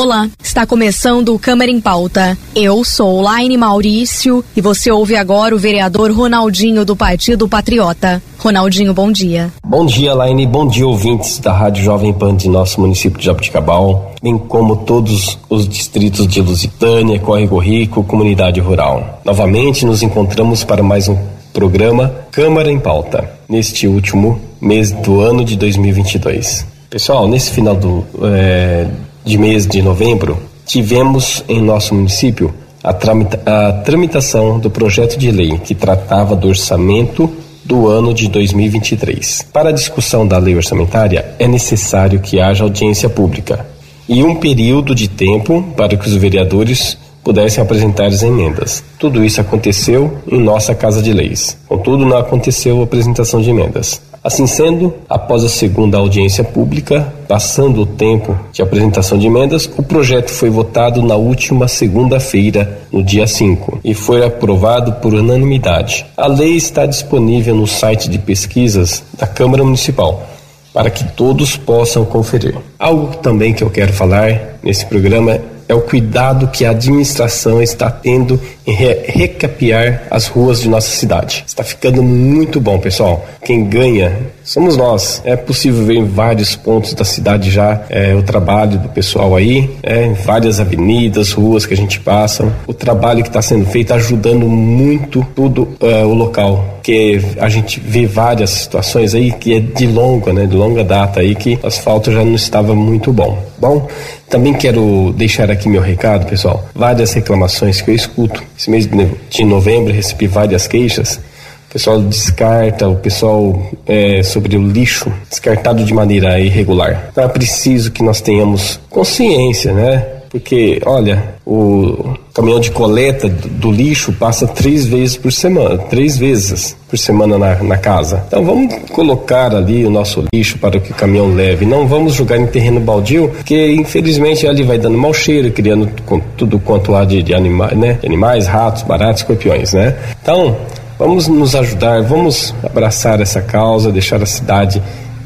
Olá, está começando o Câmara em Pauta. Eu sou Laine Maurício e você ouve agora o vereador Ronaldinho do Partido Patriota. Ronaldinho, bom dia. Bom dia, Laine. Bom dia, ouvintes da Rádio Jovem Pan de nosso município de Jabuticabal, bem como todos os distritos de Lusitânia, Córrego Rico, comunidade rural. Novamente nos encontramos para mais um programa Câmara em Pauta, neste último mês do ano de 2022. Pessoal, nesse final do, é, de mês de novembro, tivemos em nosso município a, tramita a tramitação do projeto de lei que tratava do orçamento do ano de 2023. Para a discussão da lei orçamentária, é necessário que haja audiência pública e um período de tempo para que os vereadores pudessem apresentar as emendas. Tudo isso aconteceu em nossa Casa de Leis. Contudo, não aconteceu a apresentação de emendas. Assim sendo, após a segunda audiência pública, passando o tempo de apresentação de emendas, o projeto foi votado na última segunda-feira, no dia 5, e foi aprovado por unanimidade. A lei está disponível no site de pesquisas da Câmara Municipal para que todos possam conferir. Algo também que eu quero falar nesse programa é o cuidado que a administração está tendo em re recapear as ruas de nossa cidade. Está ficando muito bom, pessoal. Quem ganha somos nós. É possível ver em vários pontos da cidade já é, o trabalho do pessoal aí, é, em várias avenidas, ruas que a gente passa. O trabalho que está sendo feito ajudando muito tudo é, o local. Que a gente vê várias situações aí que é de longa, né, de longa data aí que o asfalto já não estava muito bom. Bom, também quero deixar aqui meu recado, pessoal. Várias reclamações que eu escuto. Esse mês de novembro recebi várias queixas o pessoal descarta, o pessoal é, sobre o lixo descartado de maneira irregular. Então é preciso que nós tenhamos consciência, né? Porque, olha, o caminhão de coleta do lixo passa três vezes por semana, três vezes por semana na, na casa. Então vamos colocar ali o nosso lixo para que o caminhão leve. Não vamos jogar em terreno baldio, porque infelizmente ali vai dando mau cheiro, criando tudo quanto há de, de animais, né? Animais, ratos, baratos, escorpiões, né? Então, Vamos nos ajudar, vamos abraçar essa causa, deixar a cidade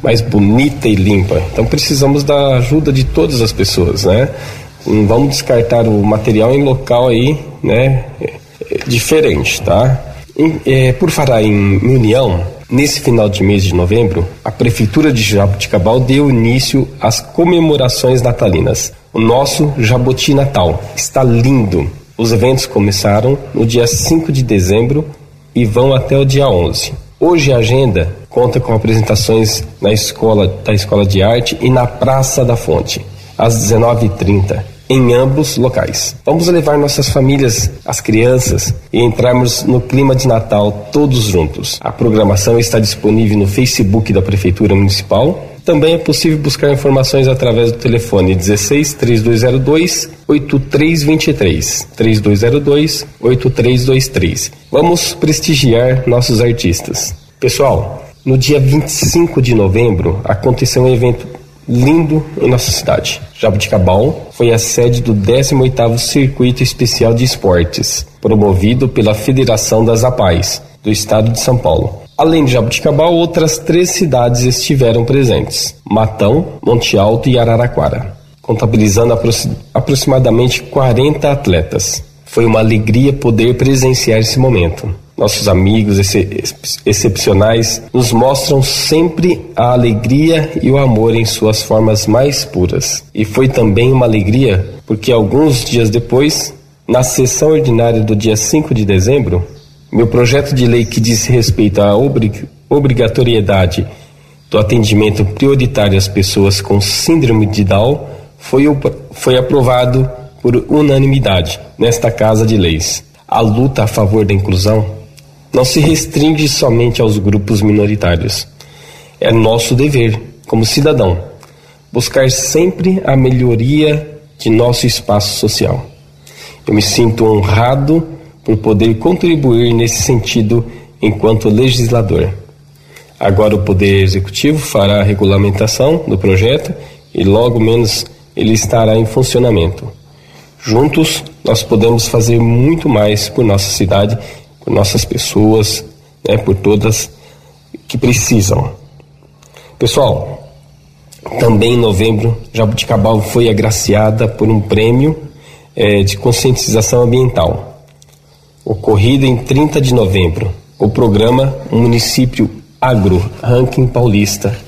mais bonita e limpa. Então precisamos da ajuda de todas as pessoas, né? Hum, vamos descartar o material em local aí, né? É, é diferente, tá? é, por falar em união, nesse final de mês de novembro, a Prefeitura de Jabuticabal deu início às comemorações natalinas. O nosso Jaboti Natal está lindo. Os eventos começaram no dia 5 de dezembro e vão até o dia 11. Hoje a agenda conta com apresentações na escola da Escola de Arte e na Praça da Fonte, às 19h30, em ambos locais. Vamos levar nossas famílias, as crianças e entrarmos no clima de Natal todos juntos. A programação está disponível no Facebook da Prefeitura Municipal também é possível buscar informações através do telefone 16 3202 8323 3202 8323. Vamos prestigiar nossos artistas. Pessoal, no dia 25 de novembro aconteceu um evento lindo em nossa cidade. Jabuticabal foi a sede do 18º Circuito Especial de Esportes, promovido pela Federação das APAES do estado de São Paulo. Além de Jabuticabal, outras três cidades estiveram presentes: Matão, Monte Alto e Araraquara, contabilizando aproximadamente 40 atletas. Foi uma alegria poder presenciar esse momento. Nossos amigos ex excepcionais nos mostram sempre a alegria e o amor em suas formas mais puras. E foi também uma alegria porque alguns dias depois, na sessão ordinária do dia 5 de dezembro, meu projeto de lei que diz respeito à obrigatoriedade do atendimento prioritário às pessoas com síndrome de Down foi, foi aprovado por unanimidade nesta Casa de Leis. A luta a favor da inclusão não se restringe somente aos grupos minoritários. É nosso dever, como cidadão, buscar sempre a melhoria de nosso espaço social. Eu me sinto honrado por poder contribuir nesse sentido enquanto legislador. Agora o Poder Executivo fará a regulamentação do projeto e logo menos ele estará em funcionamento. Juntos, nós podemos fazer muito mais por nossa cidade, por nossas pessoas, né, por todas que precisam. Pessoal, também em novembro, Jabuticabal foi agraciada por um prêmio é, de conscientização ambiental, ocorrido em 30 de novembro. O programa Município Agro Ranking Paulista,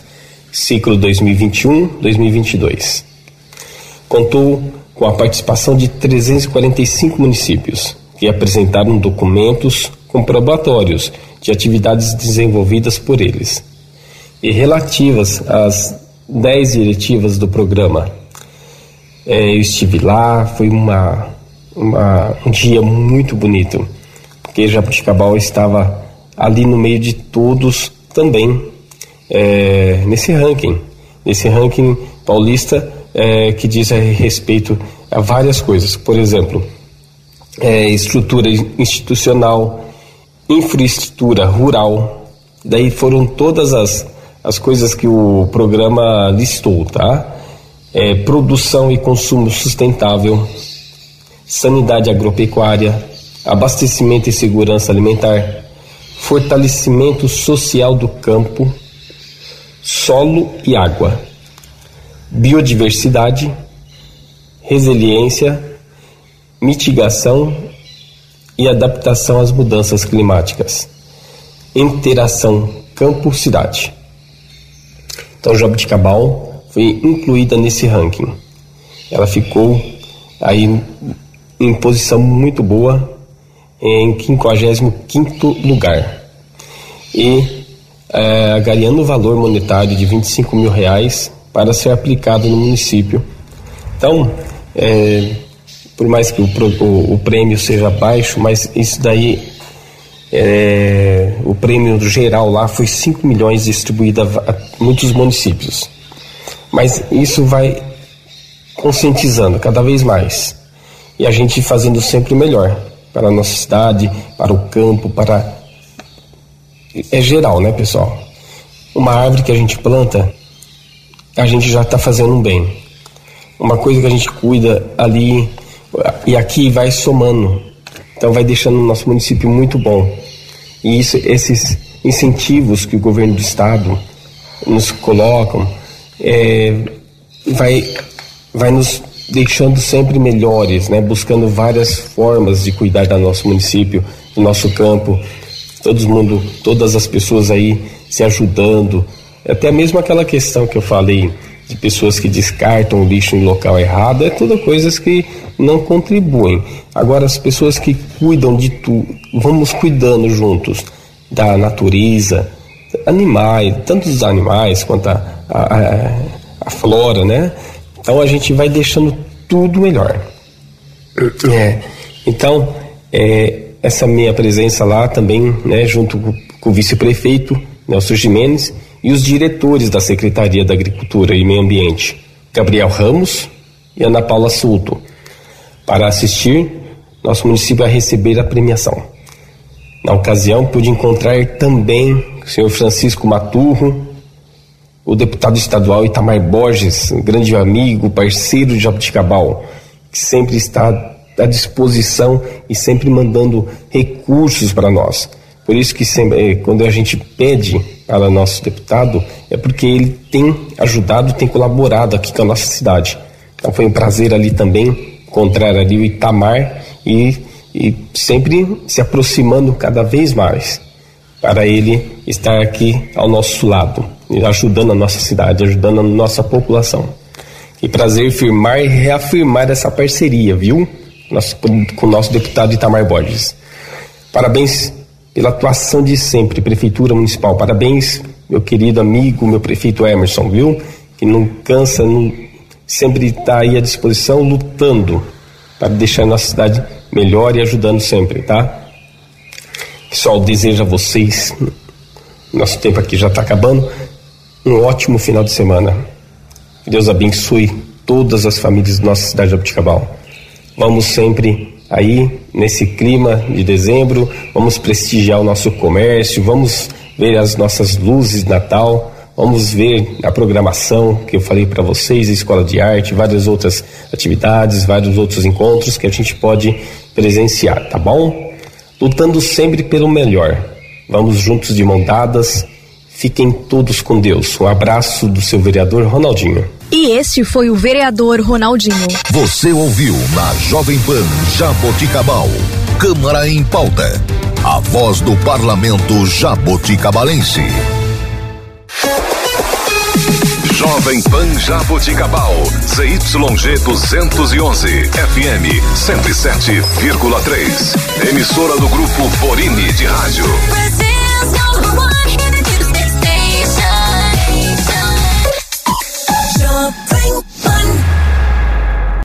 ciclo 2021-2022. Contou com a participação de 345 municípios, que apresentaram documentos comprobatórios de atividades desenvolvidas por eles e relativas às 10 diretivas do programa. É, eu estive lá, foi uma, uma, um dia muito bonito, porque Jabuticabal estava ali no meio de todos também é, nesse ranking, nesse ranking paulista é, que diz a respeito a várias coisas. Por exemplo, é, estrutura institucional, infraestrutura rural. Daí foram todas as, as coisas que o programa listou, tá? É, produção e consumo sustentável, sanidade agropecuária, abastecimento e segurança alimentar, fortalecimento social do campo, solo e água biodiversidade, resiliência, mitigação e adaptação às mudanças climáticas, interação campo-cidade. Então, Jabuticabal foi incluída nesse ranking. Ela ficou aí em posição muito boa, em 55 lugar. E é, agariando o valor monetário de 25 mil reais para ser aplicado no município. Então, é, por mais que o, o, o, prêmio seja baixo, mas isso daí, é, o prêmio geral lá foi 5 milhões distribuído a, muitos municípios. Mas isso vai conscientizando cada vez mais e a gente fazendo sempre melhor para a nossa cidade, para o campo, para. É geral, né, pessoal? Uma árvore que a gente planta, a gente já está fazendo um bem. Uma coisa que a gente cuida ali e aqui vai somando. Então vai deixando o nosso município muito bom. E isso, esses incentivos que o governo do estado nos colocam é, vai, vai nos deixando sempre melhores, né? buscando várias formas de cuidar do nosso município, do nosso campo, todo mundo, todas as pessoas aí se ajudando, até mesmo aquela questão que eu falei de pessoas que descartam o lixo em local errado, é tudo coisas que não contribuem. Agora, as pessoas que cuidam de tudo, vamos cuidando juntos da natureza, animais, tanto dos animais quanto a, a, a flora, né? Então a gente vai deixando tudo melhor. É, então, é, essa minha presença lá também, né, junto com, com o vice-prefeito Nelson Jimenez, e os diretores da Secretaria da Agricultura e Meio Ambiente, Gabriel Ramos e Ana Paula Sulto. Para assistir, nosso município vai receber a premiação. Na ocasião, pude encontrar também o senhor Francisco Maturro, o deputado estadual Itamar Borges, um grande amigo, parceiro de Jabuticabal, que sempre está à disposição e sempre mandando recursos para nós. Por isso que sempre, eh, quando a gente pede para nosso deputado, é porque ele tem ajudado, tem colaborado aqui com a nossa cidade. Então foi um prazer ali também encontrar ali o Itamar e, e sempre se aproximando cada vez mais para ele estar aqui ao nosso lado, ajudando a nossa cidade, ajudando a nossa população. Que prazer firmar e reafirmar essa parceria, viu? Nosso, com o nosso deputado Itamar Borges. Parabéns pela atuação de sempre, Prefeitura Municipal. Parabéns, meu querido amigo, meu prefeito Emerson, viu? Que não cansa, não, sempre está aí à disposição, lutando para deixar a nossa cidade melhor e ajudando sempre, tá? Pessoal, desejo a vocês, nosso tempo aqui já está acabando, um ótimo final de semana. Deus abençoe todas as famílias da nossa cidade de Abuticabal. Vamos sempre aí nesse clima de dezembro, vamos prestigiar o nosso comércio, vamos ver as nossas luzes de Natal, Vamos ver a programação que eu falei para vocês, escola de arte, várias outras atividades, vários outros encontros que a gente pode presenciar, tá bom? Lutando sempre pelo melhor. Vamos juntos de mão dadas. Fiquem todos com Deus. Um abraço do seu vereador Ronaldinho. E este foi o vereador Ronaldinho. Você ouviu na Jovem Pan Jaboticabal. Câmara em pauta. A voz do parlamento jaboticabalense. Jovem Pan Jaboticabal, ZYG 211, FM 107,3. Emissora do grupo Borini de Rádio.